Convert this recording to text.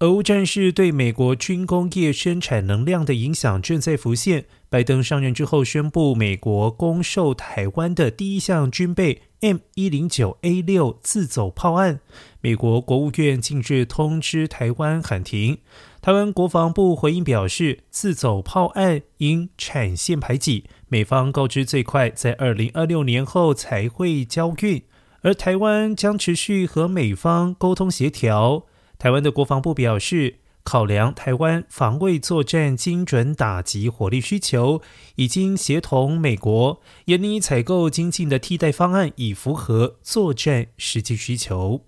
俄乌战事对美国军工业生产能量的影响正在浮现。拜登上任之后，宣布美国供售台湾的第一项军备 M 一零九 A 六自走炮案，美国国务院近日通知台湾喊停。台湾国防部回应表示，自走炮案因产线排挤，美方告知最快在二零二六年后才会交运，而台湾将持续和美方沟通协调。台湾的国防部表示，考量台湾防卫作战精准打击火力需求，已经协同美国研拟采购精进的替代方案，以符合作战实际需求。